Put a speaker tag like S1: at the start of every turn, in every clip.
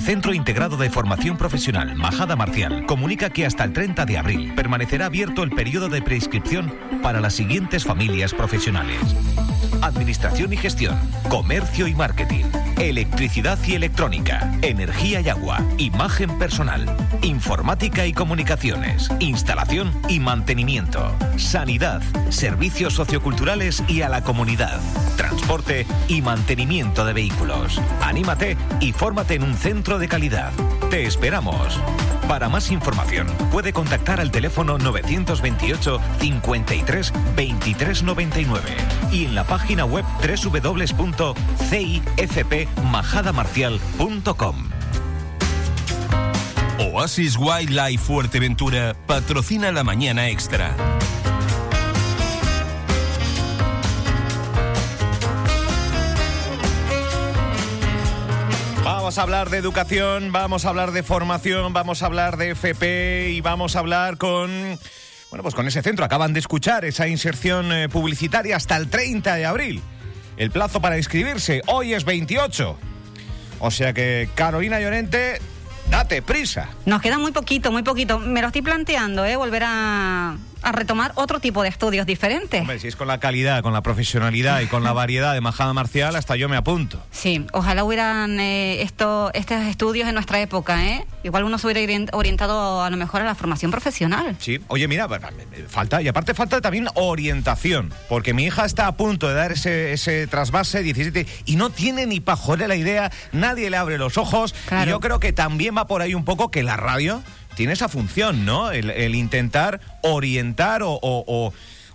S1: El Centro Integrado de Formación Profesional Majada Marcial comunica que hasta el 30 de abril permanecerá abierto el periodo de prescripción para las siguientes familias profesionales. Administración y gestión, comercio y marketing, electricidad y electrónica, energía y agua, imagen personal, informática y comunicaciones, instalación y mantenimiento, sanidad, servicios socioculturales y a la comunidad, transporte y mantenimiento de vehículos. Anímate y fórmate en un centro de calidad. Te esperamos. Para más información, puede contactar al teléfono 928 53 23 99 y en la página web www.cifpmajadamarcial.com.
S2: Oasis Wildlife Fuerteventura patrocina la mañana extra.
S3: Vamos a hablar de educación, vamos a hablar de formación, vamos a hablar de FP y vamos a hablar con... Bueno, pues con ese centro acaban de escuchar esa inserción eh, publicitaria hasta el 30 de abril. El plazo para inscribirse hoy es 28. O sea que Carolina Llorente, date prisa.
S4: Nos queda muy poquito, muy poquito. Me lo estoy planteando, ¿eh? Volver a, a retomar otro tipo de estudios diferentes.
S3: Hombre, si es con la calidad, con la profesionalidad y con la variedad de majada marcial, hasta yo me apunto.
S4: Sí, ojalá hubieran eh, esto, estos estudios en nuestra época, ¿eh? Igual uno se hubiera orient- orientado a lo mejor a la formación profesional.
S3: Sí, oye, mira, va- falta, y aparte falta también orientación, porque mi hija está a punto de dar ese, ese trasvase 17 y no tiene ni pajolera la idea, nadie le abre los ojos,
S4: Claro.
S3: y yo creo que también va por ahí un poco que la radio tiene esa función, ¿no? El, intentar orientar o- o-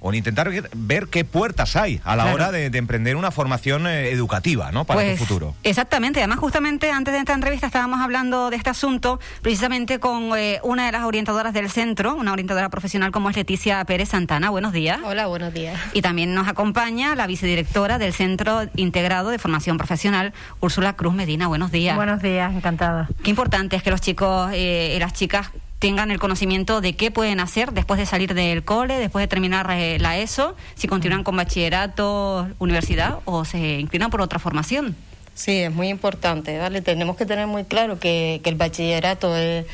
S3: o intentar ver, ver qué puertas hay a la
S4: Claro.
S3: hora de, de emprender una formación eh, educativa, ¿no? Para
S4: Pues,
S3: tu futuro.
S4: Exactamente, además justamente antes de esta entrevista estábamos hablando de este asunto precisamente con eh, una de las orientadoras del centro, una orientadora profesional como es Leticia Pérez Santana. Buenos días.
S5: Hola, buenos días.
S4: Y también nos acompaña la vicedirectora del Centro Integrado de Formación Profesional, Úrsula Cruz Medina. Buenos días.
S6: Buenos días, encantada.
S4: Qué importante es que los chicos eh, y las chicas tengan el conocimiento de qué pueden hacer después de salir del cole, después de terminar eh, la ESO, si continúan con bachillerato, universidad o se inclinan por otra formación.
S5: Sí, es muy importante, ¿vale? Tenemos que tener muy claro que, que el bachillerato es,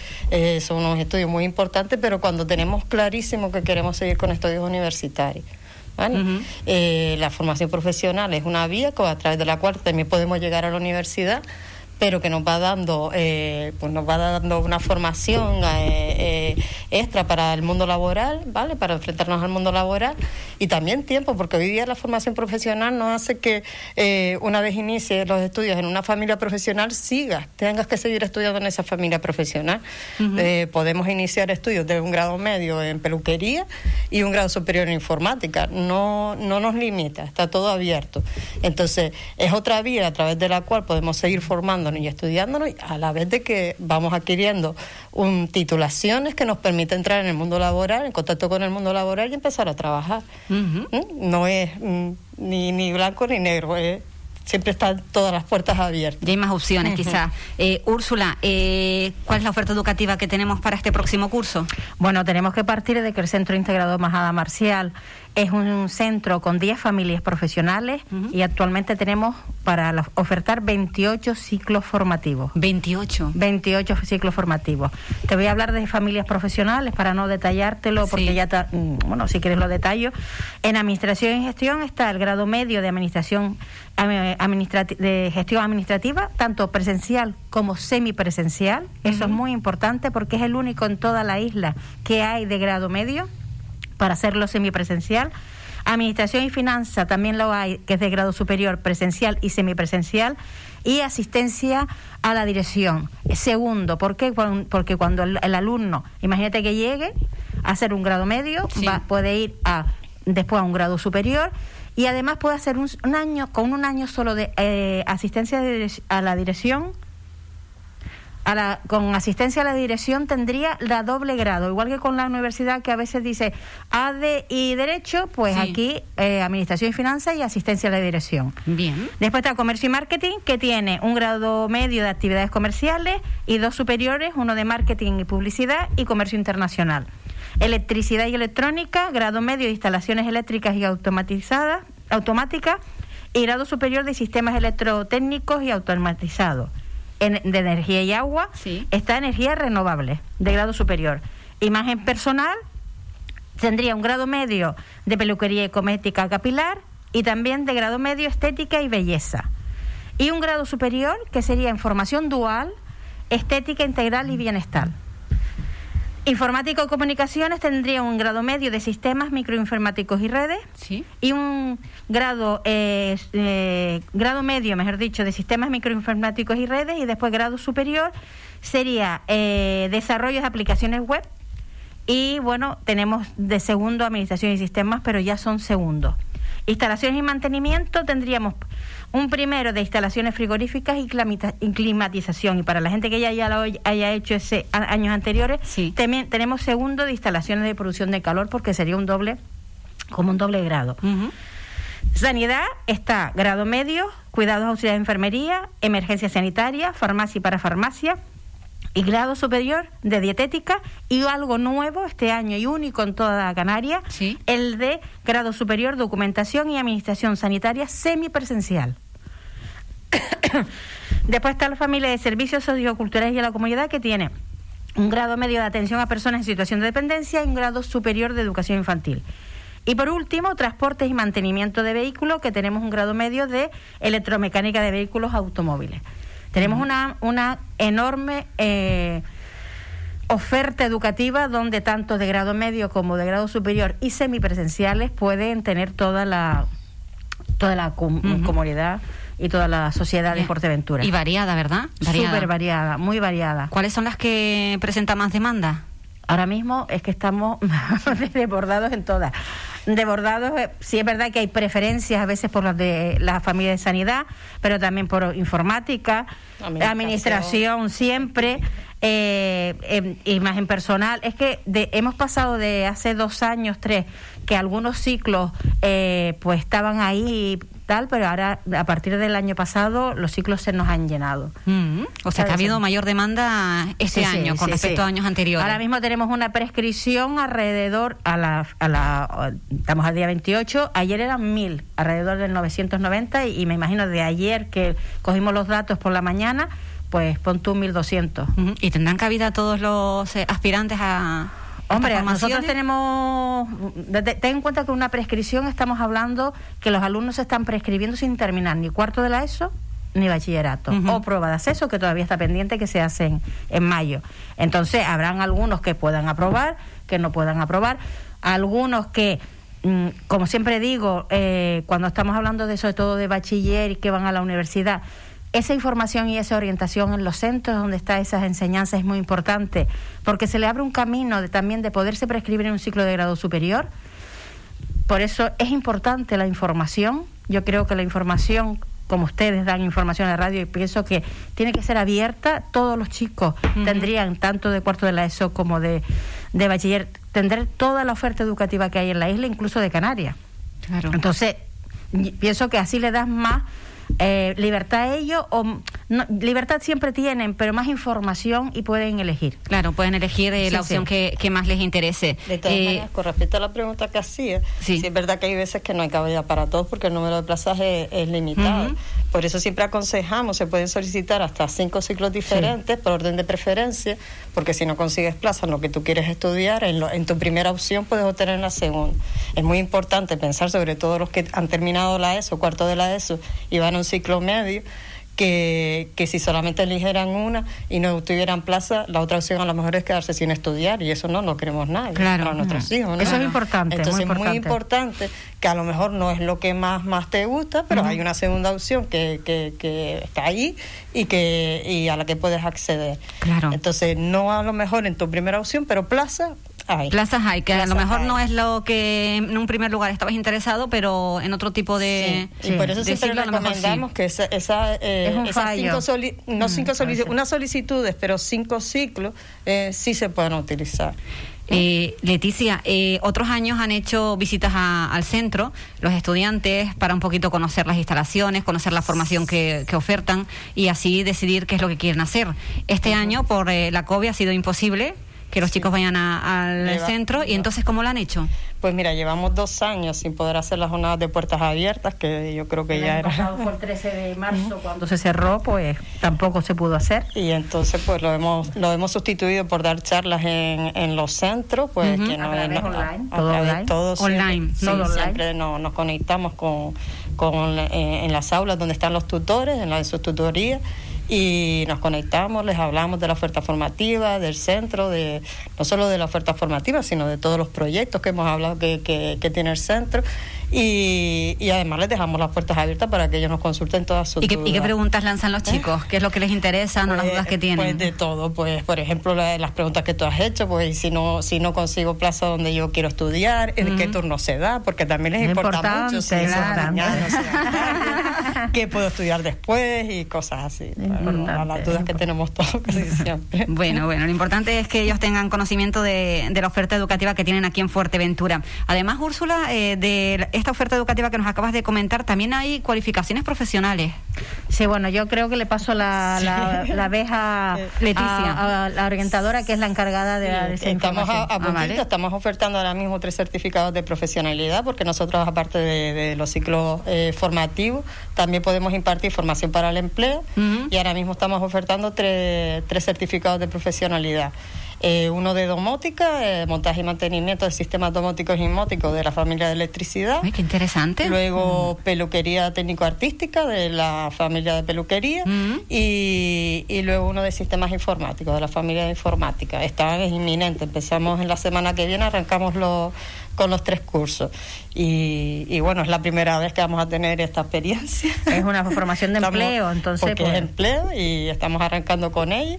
S5: son unos estudios muy importantes, pero cuando tenemos clarísimo que queremos seguir con estudios universitarios. Eh, la formación profesional es una vía a través de la cual también podemos llegar a la universidad pero que nos va dando eh, pues nos va dando una formación eh, eh, extra para el mundo laboral vale para enfrentarnos al mundo laboral y también tiempo porque hoy día la formación profesional nos hace que eh, una vez inicies los estudios en una familia profesional sigas tengas que seguir estudiando en esa familia profesional. Podemos iniciar estudios de un grado medio en peluquería y un grado superior en informática. No no nos limita está todo abierto. Entonces es otra vía a través de la cual podemos seguir y estudiándonos y a la vez de que vamos adquiriendo un, titulaciones que nos permiten entrar en el mundo laboral, en contacto con el mundo laboral y empezar a trabajar. ¿Mm? No es mm, ni, ni blanco ni negro, es- siempre están todas las puertas abiertas.
S4: Ya hay más opciones, quizás. Eh, Úrsula, eh, ¿cuál es la oferta educativa que tenemos para este próximo curso?
S6: Bueno, tenemos que partir de que el Centro Integrado Majada Marcial es un centro con 10 familias profesionales y actualmente tenemos para la- ofertar 28 ciclos formativos.
S4: 28.
S6: 28 ciclos formativos. Te voy a hablar de familias profesionales para no detallártelo, porque
S4: Sí.
S6: ya, ta- mm, bueno, si quieres lo detallo. En Administración y Gestión está el grado medio de Administración de Gestión Administrativa, tanto presencial como semipresencial. Eso es muy importante porque es el único en toda la isla que hay de grado medio para hacerlo semipresencial. Administración y finanza también lo hay, que es de grado superior, presencial y semipresencial. Y asistencia a la dirección. Segundo, ¿por qué? Porque cuando el, el alumno, imagínate que llegue a hacer un grado medio,
S4: Sí.
S6: va, puede ir a después a un grado superior y además puede hacer un, un año, con un año solo de eh, asistencia a la dirección, a la, con asistencia a la dirección tendría la doble grado, igual que con la universidad que a veces dice AD y Derecho, pues
S4: Sí.
S6: aquí eh, Administración y Finanzas y asistencia a la dirección.
S4: Bien.
S6: Después está Comercio y Marketing, que tiene un grado medio de actividades comerciales y dos superiores, uno de Marketing y Publicidad y Comercio Internacional. Electricidad y Electrónica, grado medio de Instalaciones Eléctricas y automatizadas, automáticas y grado superior de Sistemas Electrotécnicos y Automatizados. En- de energía y agua,
S4: Sí.
S6: está energía renovable de grado superior. Imagen personal tendría un grado medio de peluquería y cosmética capilar y también de grado medio estética y belleza. Y un grado superior que sería en formación dual, estética integral y bienestar. Informática y comunicaciones tendría un grado medio de sistemas microinformáticos y redes
S4: Sí.
S6: y un grado eh, eh, grado medio, mejor dicho, de sistemas microinformáticos y redes y después grado superior sería eh, desarrollo de aplicaciones web y bueno, tenemos de segundo administración y sistemas, pero ya son segundos. Instalaciones y mantenimiento tendríamos un primero de instalaciones frigoríficas y climatización. Y para la gente que ya, ya lo haya hecho ese años anteriores,
S4: Sí.
S6: también tenemos segundo de instalaciones de producción de calor porque sería un doble, como un doble grado. Sanidad está grado medio, cuidados auxiliares de enfermería, emergencia sanitaria, farmacia y parafarmacia. Y grado superior de dietética y algo nuevo este año y único en toda Canarias,
S4: Sí.
S6: el de grado superior documentación y administración sanitaria semipresencial. Después está la familia de servicios socioculturales y a la comunidad que tiene un grado medio de atención a personas en situación de dependencia y un grado superior de educación infantil. Y por último, transportes y mantenimiento de vehículos, que tenemos un grado medio de electromecánica de vehículos automóviles. Tenemos una, una enorme eh, oferta educativa donde tanto de grado medio como de grado superior y semipresenciales pueden tener toda la toda la com- comunidad y toda la sociedad de. Porteventura.
S4: Y variada, ¿verdad? Variada.
S6: Súper variada, muy variada.
S4: ¿Cuáles son las que presentan más demanda?
S6: Ahora mismo es que estamos desbordados en todas. Desbordados, eh, sí es verdad que hay preferencias a veces por las de la familia de sanidad, pero también por informática,
S5: Administración.
S6: administración, siempre, eh, em, imagen personal. Es que de- hemos pasado de hace dos años, tres, que algunos ciclos eh, pues estaban ahí tal, pero ahora a partir del año pasado los ciclos se nos han llenado.
S4: Mm, O sea, que ha habido mayor demanda este
S6: Sí, sí,
S4: año con respecto a años anteriores.
S6: Ahora mismo tenemos una prescripción alrededor a la, a la estamos al día 28, ayer eran mil, alrededor del 990 y, y me imagino de ayer que cogimos los datos por la mañana, pues pon tú 1200.
S4: Ujú. ¿Y tendrán cabida todos los eh, aspirantes a...
S6: Hombre, nosotros tenemos. Ten en cuenta que una prescripción estamos hablando que los alumnos se están prescribiendo sin terminar ni cuarto de la ESO ni bachillerato o prueba de acceso que todavía está pendiente que se hacen en mayo. Entonces habrán algunos que puedan aprobar, que no puedan aprobar, algunos que mm, como siempre digo, eh, cuando estamos hablando de sobre todo de bachiller y que van a la universidad, esa información y esa orientación en los centros donde está esas enseñanzas es muy importante, porque se le abre un camino de, también de poderse prescribir en un ciclo de grado superior. Por eso es importante la información. Yo creo que la información, como ustedes dan información a la radio, y pienso que tiene que ser abierta. Todos los chicos tendrían, tanto de cuarto de la ESO como de, de bachiller, tendrán toda la oferta educativa que hay en la isla, incluso de Canarias.
S4: Claro.
S6: Entonces, pienso que así le das más eh, libertad a ellos, o no, libertad siempre tienen, pero más información y pueden elegir.
S4: Claro, pueden elegir eh,
S6: Sí,
S4: la opción
S6: sí.
S4: que, que más les interese.
S5: De todas
S4: Eh,
S5: maneras, con respecto a la pregunta que hacía,
S4: Sí.
S5: sí. es verdad que hay veces que no hay cabida para todos porque el número de plazas es, es limitado. Por eso siempre aconsejamos, se pueden solicitar hasta cinco ciclos diferentes por orden de preferencia, porque si no consigues plaza en lo que tú quieres estudiar, en, lo- en tu primera opción puedes obtener en la segunda. Es muy importante pensar sobre todo los que han terminado la ESO, cuarto de la ESO, y van a un ciclo medio, que, que si solamente eligieran una y no tuvieran plaza, la otra opción a lo mejor es quedarse sin estudiar y eso no lo queremos nadie
S4: Claro.
S5: para nuestros hijos. ¿no?
S6: Eso es importante, muy
S5: Entonces
S6: importante.
S5: muy importante que a lo mejor no es lo que más más te gusta, pero hay una segunda opción que, que, que está ahí y que y a la que puedes acceder.
S4: Claro.
S5: Entonces no a lo mejor en tu primera opción, pero plaza hay.
S4: Plazas hay, que a lo mejor no es lo que en un primer lugar estabas interesado, pero en otro tipo de.
S5: Sí, Y por eso siempre
S4: ciclo a lo mejor sí.
S5: recomendamos que esa, esa, eh,
S6: Es
S5: esas
S6: fallo.
S5: cinco soli- no
S6: Mm,
S5: cinco
S6: a
S5: solici-
S6: veces.
S5: unas solicitudes, pero cinco ciclos eh, sí se pueden utilizar.
S4: Eh, Leticia, eh, otros años han hecho visitas a- al centro los estudiantes para un poquito conocer las instalaciones, conocer la formación que, que ofertan y así decidir qué es lo que quieren hacer. Este año, por eh, la COVID, ha sido imposible que los chicos vayan a- al
S5: Lleva-
S4: centro. ¿Y entonces cómo lo han hecho?
S5: Pues mira, llevamos dos años sin poder hacer las jornadas de puertas abiertas, que yo creo que
S6: El
S5: ya
S6: año
S5: era...
S6: fue el 13 de marzo cuando se cerró, pues tampoco se pudo hacer.
S5: Y entonces pues lo hemos lo hemos sustituido por dar charlas en, en los centros, pues
S4: Ujú.
S5: que
S6: A
S5: no,
S6: online,
S5: a
S6: todo online.
S5: todo siempre-
S4: Online,
S5: sí,
S6: todo online.
S5: siempre no- nos conectamos con, con eh, en las aulas donde están los tutores, en la de sus tutorías y nos conectamos, les hablamos de la oferta formativa, del centro, de no solo de la oferta formativa, sino de todos los proyectos que hemos hablado que, que, que tiene el centro y, y además les dejamos las puertas abiertas para que ellos nos consulten todas sus
S4: ¿Y qué,
S5: dudas.
S4: y qué preguntas lanzan los chicos? ¿Qué es lo que les interesa? ¿No las
S5: Pues,
S4: dudas que tienen?
S5: Pues de todo, pues por ejemplo la- las preguntas que tú has hecho, pues si no si no consigo plaza donde yo quiero estudiar, en qué turno se da, porque también les
S6: Es
S5: importa mucho si
S6: claro.
S5: mañana, si es tarde, qué puedo estudiar después y cosas así. Bueno, a las dudas que tenemos todos casi siempre.
S4: Bueno, bueno, lo importante es que ellos tengan conocimiento de, de la oferta educativa que tienen aquí en Fuerteventura. Además, Úrsula, eh, de esta oferta educativa que nos acabas de comentar, también hay cualificaciones profesionales.
S6: Sí, bueno, yo creo que le paso la, la, la vez a,
S4: Leticia.
S6: a- a la orientadora que es la encargada de, de esa
S5: Estamos a, a puntito,
S4: vale.
S5: estamos ofertando ahora mismo tres certificados de profesionalidad, porque nosotros, aparte de, de los ciclos eh, formativos, también podemos impartir formación para el empleo y ahora mismo estamos ofertando tres, tres certificados de profesionalidad. Eh, uno de domótica, eh, montaje y mantenimiento de sistemas domóticos y inmóticos de la familia de electricidad.
S4: Ay, qué interesante.
S5: Luego peluquería técnico-artística de la familia de peluquería
S4: Mm.
S5: y, y luego uno de sistemas informáticos de la familia de informática. Está es inminente. Empezamos en la semana que viene, arrancamos los, con los tres cursos. Y, y bueno, es la primera vez que vamos a tener esta experiencia.
S6: Es una formación de
S5: Estamos-
S6: empleo, entonces,
S5: Porque
S6: pues-
S5: es empleo y estamos arrancando con ella.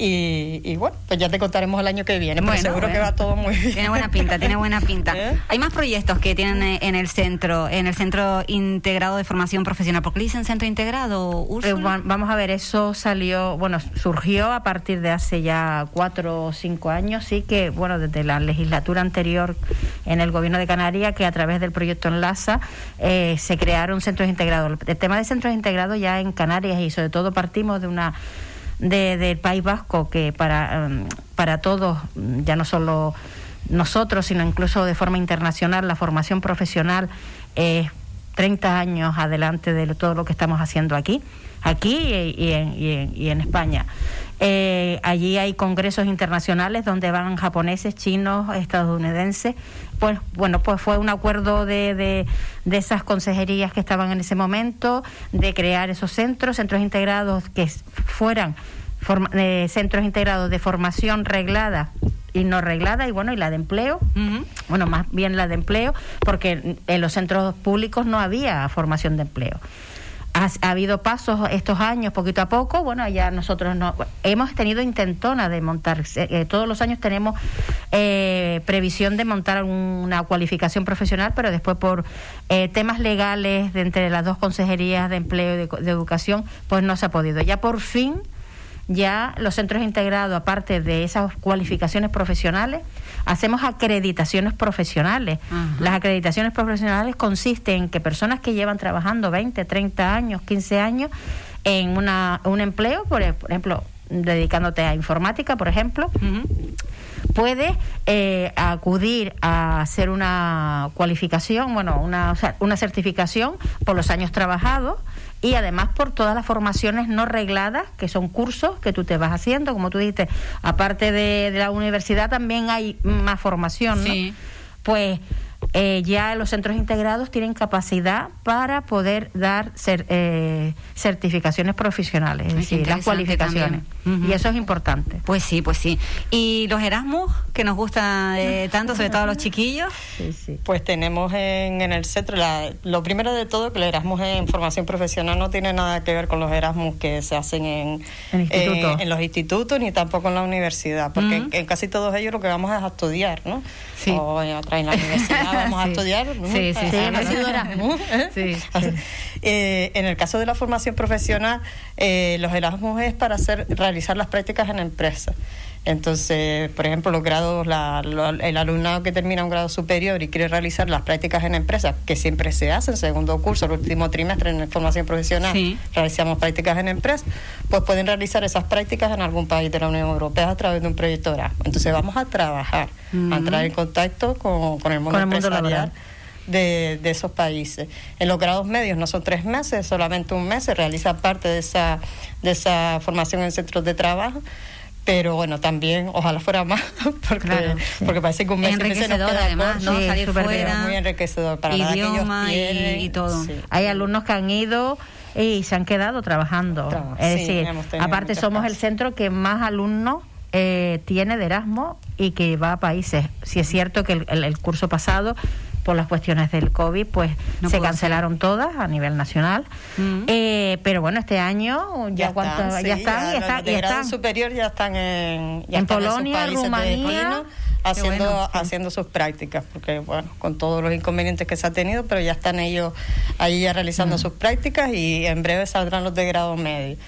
S5: Y, y bueno, pues ya te contaremos el año que viene, pero
S4: Bueno,
S5: seguro que va todo muy bien.
S4: Tiene buena pinta, tiene buena pinta.
S5: ¿Eh?
S4: Hay más proyectos que tienen en el centro, en el Centro Integrado de Formación Profesional. ¿Por qué le dicen Centro Integrado,
S6: Eh, vamos a ver, eso salió, bueno, surgió a partir de hace ya cuatro o cinco años, sí que, bueno, desde la legislatura anterior en el gobierno de Canarias, que a través del proyecto Enlaza eh, se crearon centros integrados. El tema de centros integrados ya en Canarias y sobre todo partimos de una de, del País Vasco que para, em, para todos, ya no solo nosotros, sino incluso de forma internacional, la formación profesional es 30 años adelante de todo lo que estamos haciendo aquí, aquí y en, y en- y en España. Eh, allí hay congresos internacionales donde van japoneses, chinos, estadounidenses. Pues bueno, pues fue un acuerdo de, de, de esas consejerías que estaban en ese momento de crear esos centros, centros integrados que fueran forma- eh, centros integrados de formación reglada y no reglada y bueno y la de empleo bueno, más bien la de empleo, porque en los centros públicos no había formación de empleo. Ha, ha habido pasos estos años, poquito a poco, bueno, ya nosotros no, hemos tenido intentona de montar, eh, todos los años tenemos eh, previsión de montar una cualificación profesional, pero después por eh, temas legales de entre las dos consejerías de empleo y de, de educación, pues no se ha podido. Ya por fin ya los centros integrados, aparte de esas cualificaciones profesionales, hacemos acreditaciones profesionales.
S4: Ajá.
S6: Las acreditaciones profesionales consisten en que personas que llevan trabajando 20, 30 años, 15 años en una, un empleo, por, ejemplo, dedicándote a informática, por ejemplo,
S4: Ujú.
S6: puede eh, acudir a hacer una cualificación, bueno, una, o sea, una certificación por los años trabajados y además por todas las formaciones no regladas, que son cursos que tú te vas haciendo, como tú dijiste, aparte de, de la universidad también hay más formación, ¿no?
S4: Sí.
S6: Pues eh, ya los centros integrados tienen capacidad para poder dar cer- eh, certificaciones profesionales, es decir, las cualificaciones. Y eso es importante.
S4: Pues sí, pues sí. ¿Y los Erasmus, que nos gusta eh, tanto, sobre todo a los chiquillos?
S6: Sí, sí.
S5: Pues tenemos en, en el centro, la- lo primero de todo, que el Erasmus en formación profesional no tiene nada que ver con los Erasmus que se hacen en,
S6: En
S5: en los institutos ni tampoco en la universidad, porque en, en casi todos ellos lo que vamos es a estudiar, ¿no?
S4: Sí.
S5: O en otra en la universidad vamos a estudiar.
S4: Sí, sí,
S5: Erasmus.
S4: Sí.
S5: Eh, en el caso de la formación profesional, eh, los Erasmus es para hacer, realizar las prácticas en empresas. Entonces, por ejemplo, los grados, la, lo- el alumnado que termina un grado superior y quiere realizar las prácticas en empresas, que siempre se hacen, segundo curso, el último trimestre en formación profesional,
S4: Sí.
S5: realizamos prácticas en empresas, pues pueden realizar esas prácticas en algún país de la Unión Europea a través de un proyecto Erasmus. Entonces vamos a trabajar, a entrar en contacto con, con el mundo
S6: Con el mundo
S5: empresarial
S6: laboral.
S5: de, de esos países. En los grados medios no son tres meses, solamente un mes, se realiza parte de esa, de esa formación en centros de trabajo. Pero bueno, también ojalá fuera más, porque,
S4: Claro,
S6: sí.
S5: porque parece que un mes nos
S4: Enriquecedor
S5: queda
S4: además. ¿no?
S6: Sí,
S4: Salir fuera.
S5: Muy enriquecedor para que ellos
S4: idioma y-
S5: tienen,
S4: y todo.
S5: sí.
S6: Hay alumnos que han ido y se han quedado trabajando.
S5: Tra-
S6: es decir, aparte somos el centro que más alumnos eh, tiene de Erasmus y que va a países. Si es cierto que el, el- el curso pasado, por las cuestiones del COVID, pues
S4: No
S6: se cancelaron todas a nivel nacional.
S4: Mm.
S6: Eh, pero bueno, este año ya, cuánto-
S5: sí,
S6: ya están, y
S5: los
S6: están,
S5: de
S6: y
S5: grado
S6: están.
S5: superior ya están en, ya
S6: En
S5: están
S6: Polonia,
S5: de
S6: Rumanía.
S5: haciendo,
S6: bueno, sí.
S5: haciendo sus prácticas, porque bueno, con todos los inconvenientes que se ha tenido, pero ya están ellos ahí ya realizando
S6: Mm.
S5: sus prácticas y en breve saldrán los de grado medio.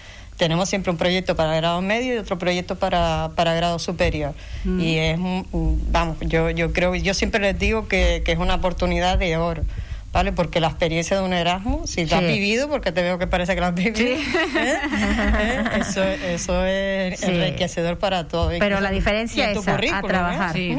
S5: Tenemos siempre un proyecto para grado medio y otro proyecto para, para grado superior.
S6: Mm.
S5: Y es, vamos, yo, yo creo, yo siempre les digo que, que es una oportunidad de oro. ¿Vale? Porque la experiencia de un Erasmus, si la has
S6: Sí.
S5: vivido, porque te veo que parece que la has vivido, ¿eh? ¿Eh? Eso, eso es
S6: Sí.
S5: enriquecedor para todo.
S6: Pero
S5: Incluso-
S6: la diferencia es a
S5: ¿eh?
S6: trabajar.
S4: Sí.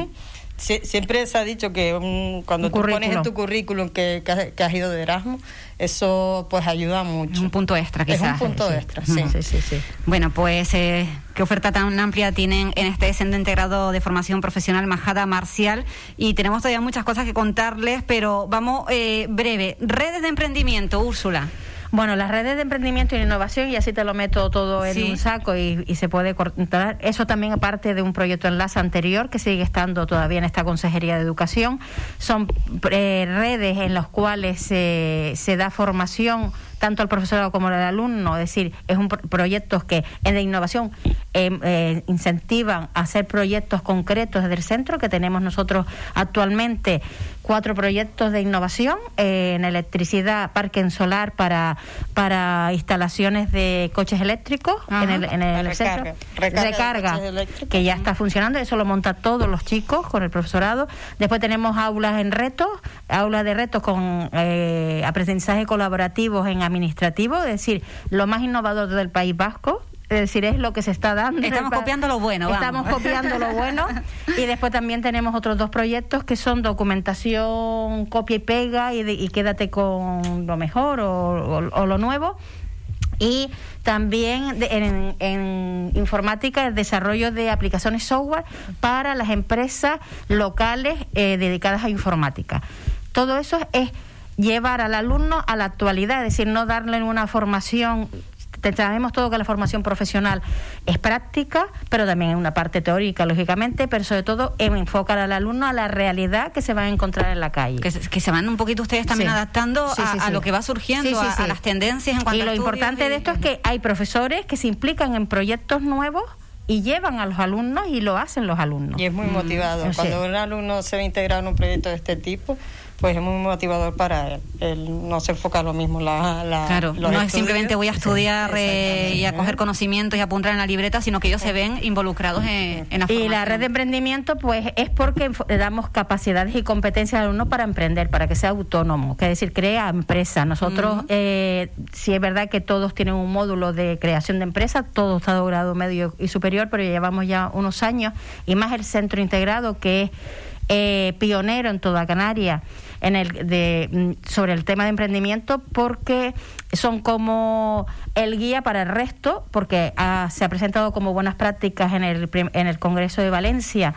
S5: Sie- siempre se ha dicho que un- cuando
S6: Un
S5: tú pones en tu currículum que, que has, que has ido de Erasmus, eso pues ayuda
S4: Es
S5: mucho.
S4: un punto extra,
S5: Es un
S4: quizás.
S5: punto
S6: sí.
S5: extra, sí.
S6: Sí, sí, sí.
S4: Bueno, pues eh, qué oferta tan amplia tienen en este centro integrado de formación profesional Majada Marcial y tenemos todavía muchas cosas que contarles, pero vamos eh, breve. Redes de emprendimiento, Úrsula.
S6: Bueno, las redes de emprendimiento y innovación, y así te lo meto todo en
S4: Sí.
S6: un saco y, y se puede cortar. Eso también aparte de un proyecto enlace anterior que sigue estando todavía en esta Consejería de Educación. Son eh, redes en las cuales se, se da formación tanto al profesorado como al alumno, es decir, es un pro- proyectos que en de innovación eh, eh, incentivan a hacer proyectos concretos desde el centro, que tenemos nosotros actualmente cuatro proyectos de innovación eh, en electricidad, parque en solar para, para instalaciones de coches eléctricos
S4: Ajá.
S6: en el, en el
S5: recarga. Recarga
S6: que ya está funcionando, eso lo monta todos los chicos con el profesorado. Después tenemos aulas en retos, aulas de retos con eh, aprendizaje colaborativos en administrativo, es decir, lo más innovador del País Vasco. Es decir, es lo que se está dando.
S4: Estamos copiando lo bueno, vamos.
S6: Estamos copiando lo bueno. Y después también tenemos otros dos proyectos que son documentación, copia y pega y, de- y quédate con lo mejor o- o- o lo nuevo. Y también de- en, en informática el desarrollo de aplicaciones software para las empresas locales eh, dedicadas a informática. Todo eso es llevar al alumno a la actualidad, es decir, no darle una formación. Te- Sabemos todo que la formación profesional es práctica, pero también es una parte teórica, lógicamente, pero sobre todo enfocar al alumno a la realidad que se va a encontrar en la calle.
S4: Que, se- que se van un poquito ustedes también
S6: Sí.
S4: adaptando
S6: Sí,
S4: a,
S6: sí,
S4: a lo que va surgiendo,
S6: Sí, sí,
S4: a- a, las tendencias en cuanto
S6: y
S4: a
S6: lo importante
S4: y-
S6: de esto es que hay profesores que se implican en proyectos nuevos y llevan a los alumnos y lo hacen los alumnos.
S5: Y es muy
S6: no sé.
S5: Cuando un alumno se ve integrado en un proyecto de este tipo, pues es muy motivador para él. Él no se enfoca lo mismo la, la-
S4: Claro,
S5: los
S4: no es simplemente voy a estudiar eh, y a coger conocimientos y apuntar en la libreta, sino que ellos se ven involucrados en, en la
S6: Y la red de emprendimiento, pues es porque le damos capacidades y competencias al alumno para emprender, para que sea autónomo, que es decir, crea empresa. Nosotros, eh, sí es verdad que todos tienen un módulo de creación de empresa, todos está de grado medio y superior, pero llevamos ya unos años, y más el centro integrado, que es eh, pionero en toda Canarias en el de, mm, sobre el tema de emprendimiento porque son como el guía para el resto porque ah, se ha presentado como buenas prácticas en el, en el Congreso de Valencia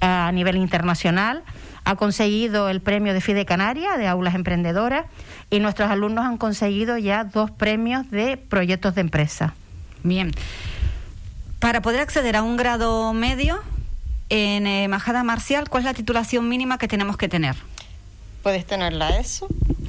S6: a nivel internacional ha conseguido el premio de FIDE Canaria de aulas emprendedoras y nuestros alumnos han conseguido ya dos premios de proyectos de empresa.
S4: Bien. Para poder acceder a un grado medio en eh, Majada Marcial, ¿cuál es la titulación mínima que tenemos que tener?
S5: Puedes tener la ESO.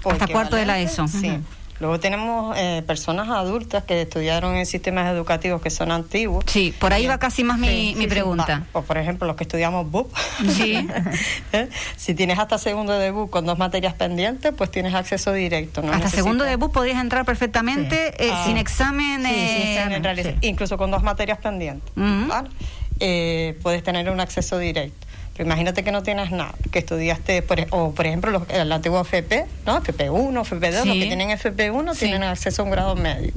S4: Hasta cuarto de la ESO.
S5: Sí. Luego tenemos eh, personas adultas que estudiaron en sistemas educativos que son antiguos.
S4: Sí, por ahí va casi más mi,
S5: Sí,
S4: mi
S5: sí, sí.
S4: pregunta.
S5: Va. O por ejemplo, los que estudiamos BUP.
S4: Sí.
S5: ¿Eh? Si tienes hasta segundo de BUP con dos materias pendientes, pues tienes acceso directo. no
S4: Hasta segundo
S5: necesitas-
S4: debut podías entrar perfectamente eh,
S5: Ah.
S4: sin examen.
S5: Sí, sí,
S4: eh,
S5: sí, en realidad,
S6: sí.
S5: incluso con dos materias pendientes.
S4: Ujú.
S5: ¿vale? Eh, puedes tener un acceso directo. Pero imagínate que no tienes nada, que estudiaste, por, e- o por ejemplo, los, el antiguo FP, ¿no? FP1, FP2, los que tienen FP1
S4: Sí.
S5: tienen acceso a un grado medio,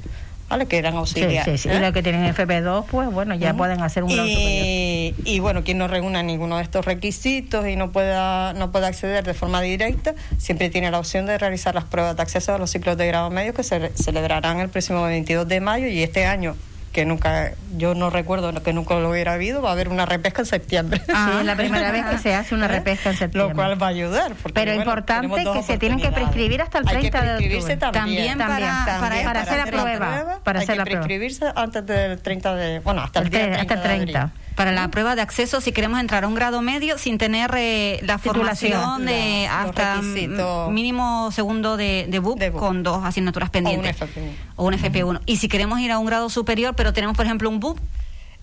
S5: ¿vale? Que eran auxiliares.
S6: sí, sí.
S5: ¿eh?
S6: Y los que tienen FP2, pues bueno, ya pueden hacer un grado
S5: y, y bueno, quien no reúna ninguno de estos requisitos y no pueda, no pueda acceder de forma directa, siempre tiene la opción de realizar las pruebas de acceso a los ciclos de grado medio que se celebrarán el próximo 22 de mayo y este año que nunca, yo no recuerdo que nunca lo hubiera habido, va a haber una repesca en septiembre.
S6: Sí, es la primera vez que se hace una
S5: ¿Eh?
S6: repesca en septiembre.
S5: Lo cual va a ayudar. porque,
S6: Pero
S5: bueno,
S6: importante que se tienen que prescribir hasta el
S5: Hay que
S6: 30 de octubre.
S5: también.
S4: También para-
S5: También
S4: para-
S6: para hacer la prueba, para
S5: hay
S6: hacer
S5: que
S6: la prueba.
S5: prescribirse antes del 30 de... Bueno, hasta el,
S6: El
S5: día
S6: tre- hasta el
S5: 30 de
S6: 30.
S5: abril.
S4: Para la prueba de acceso, si queremos entrar a un grado medio sin tener eh, la formación de
S5: La-
S4: hasta mínimo segundo de, de BUP. con dos asignaturas pendientes.
S5: FP1.
S4: O un FP1. Y si queremos ir a un grado superior, pero tenemos, por ejemplo, un BUP,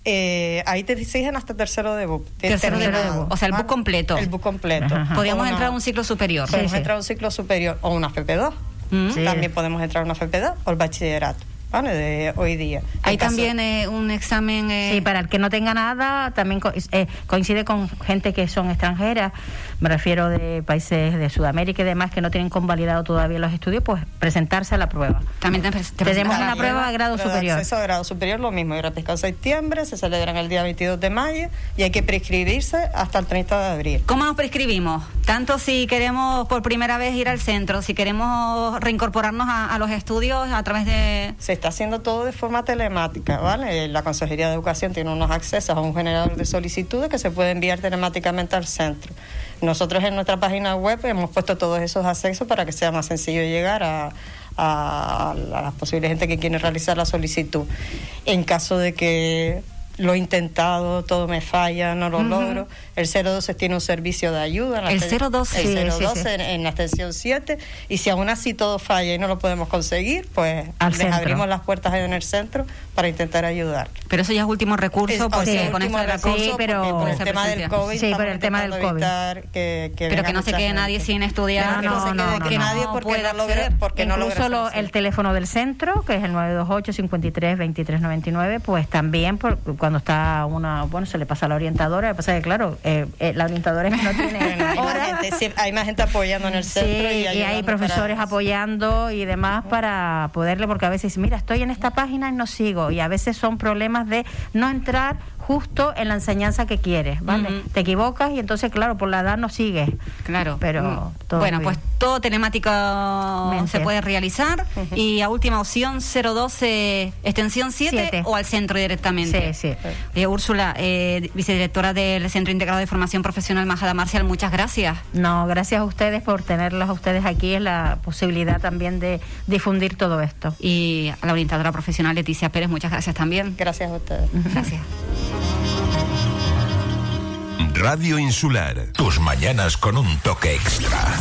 S5: Eh, ahí te exigen hasta tercero de BUP.
S4: Tercero de. BUP. O sea, el BUP
S5: ¿vale?
S4: completo.
S5: El BUP completo.
S6: Ajá.
S4: podríamos
S5: O una-
S4: entrar a un ciclo superior.
S5: Podemos
S6: Sí, sí.
S5: entrar a un ciclo superior o una FP2.
S4: Mm.
S6: Sí.
S5: También podemos entrar a una FP2 o el bachillerato. ¿Vale? De hoy día.
S4: Hay
S5: caso-
S4: también eh, un examen. eh,
S6: Sí, para el que no tenga nada, también co- eh, coincide con gente que son extranjeras, me refiero de países de Sudamérica y demás que no tienen convalidado todavía los estudios, pues presentarse a la prueba.
S4: También te- te
S6: Tenemos una prueba de grado
S5: de
S6: superior.
S5: acceso a grado superior, lo mismo. Repesca en septiembre, se celebran el día 22 de mayo y hay que prescribirse hasta el 30 de abril.
S4: ¿Cómo nos prescribimos? Tanto si queremos por primera vez ir al centro, si queremos reincorporarnos a, a los estudios a través de...
S5: Se está haciendo todo de forma telemática, ¿vale? La Consejería de Educación tiene unos accesos a un generador de solicitudes que se puede enviar telemáticamente al centro. Nosotros en nuestra página web hemos puesto todos esos accesos para que sea más sencillo llegar a, a, a la posible gente que quiere realizar la solicitud. En caso de que lo he intentado, todo me falla, no lo logro. El 012 tiene un servicio de ayuda. en la
S4: El
S5: exten-
S4: 012.
S5: El
S6: Sí, sí,
S5: 012
S6: sí.
S5: En, en la extensión 7. Y si aún así todo falla y no lo podemos conseguir, pues
S6: Al
S5: les
S6: centro.
S5: abrimos las puertas en el centro para intentar ayudar.
S4: Pero eso ya es último recurso,
S5: Es-
S4: porque con
S5: último recurso,
S6: Sí, pero-
S5: por el tema del. COVID
S6: Sí, por el tema del COVID.
S5: que, que
S4: Pero que no se quede
S5: gente.
S4: nadie sin
S5: Pero
S4: estudiar,
S5: que no, se
S6: no,
S5: quede
S6: no,
S5: que
S6: no.
S5: nadie
S4: No
S5: porque no
S4: acceder.
S5: porque no
S6: Incluso lo-
S5: hacer
S6: el teléfono del centro, que es el 928 53 23 99, pues también por, cuando está una, bueno, se le pasa a la orientadora, lo que pasa es que claro, eh, eh, la orientadora no tiene
S5: Bueno, hay, más
S6: hora.
S5: gente, hay más gente apoyando en el
S6: Sí,
S5: centro y,
S6: y hay profesores
S5: para-
S6: apoyando y demás para poderle, porque a veces, mira, estoy en esta página y no sigo, y a veces son problemas de no entrar justo en la enseñanza que quieres, ¿vale? Te equivocas y entonces, claro, por la edad no sigues.
S4: Claro.
S6: Pero
S4: Mm.
S6: todo
S4: bueno, pues todo telemático
S6: Mente.
S4: se puede realizar. Y a última opción, 012, extensión 7
S6: Siete.
S4: o al centro directamente.
S6: Sí, sí.
S4: Eh, Úrsula, eh, vicedirectora del Centro Integrado de Formación Profesional Majada Marcial, muchas gracias.
S6: No, gracias a ustedes por tenerlos a ustedes aquí, es la posibilidad también de difundir todo esto.
S4: Y a la orientadora profesional Leticia Pérez, muchas gracias también.
S5: Gracias a ustedes.
S4: Gracias.
S2: Radio Insular.
S1: Tus mañanas con un toque extra.